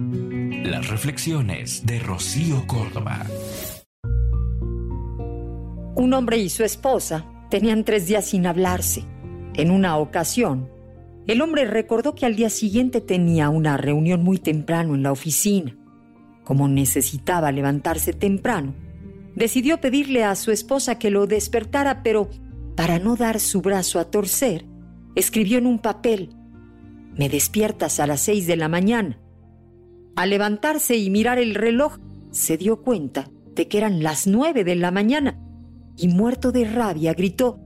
Las reflexiones de Rocío Córdoba. Un hombre y su esposa tenían tres días sin hablarse. En una ocasión, el hombre recordó que al día siguiente tenía una reunión muy temprano en la oficina. Como necesitaba levantarse temprano, decidió pedirle a su esposa que lo despertara, pero para no dar su brazo a torcer, escribió en un papel, Me despiertas a las seis de la mañana. Al levantarse y mirar el reloj, se dio cuenta de que eran las nueve de la mañana y muerto de rabia gritó,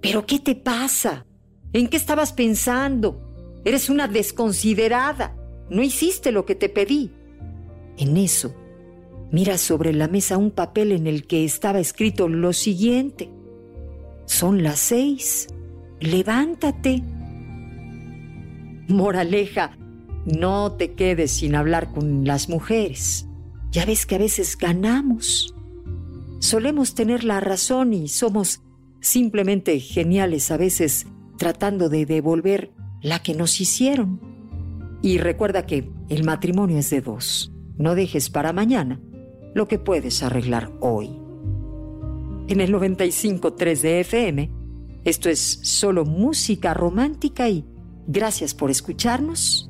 ¿Pero qué te pasa? ¿En qué estabas pensando? Eres una desconsiderada. No hiciste lo que te pedí. En eso, mira sobre la mesa un papel en el que estaba escrito lo siguiente. Son las seis. Levántate. Moraleja, no te quedes sin hablar con las mujeres. Ya ves que a veces ganamos. Solemos tener la razón y somos simplemente geniales a veces tratando de devolver la que nos hicieron. Y recuerda que el matrimonio es de dos. No dejes para mañana lo que puedes arreglar hoy. En el 95.3 de FM, esto es solo música romántica y gracias por escucharnos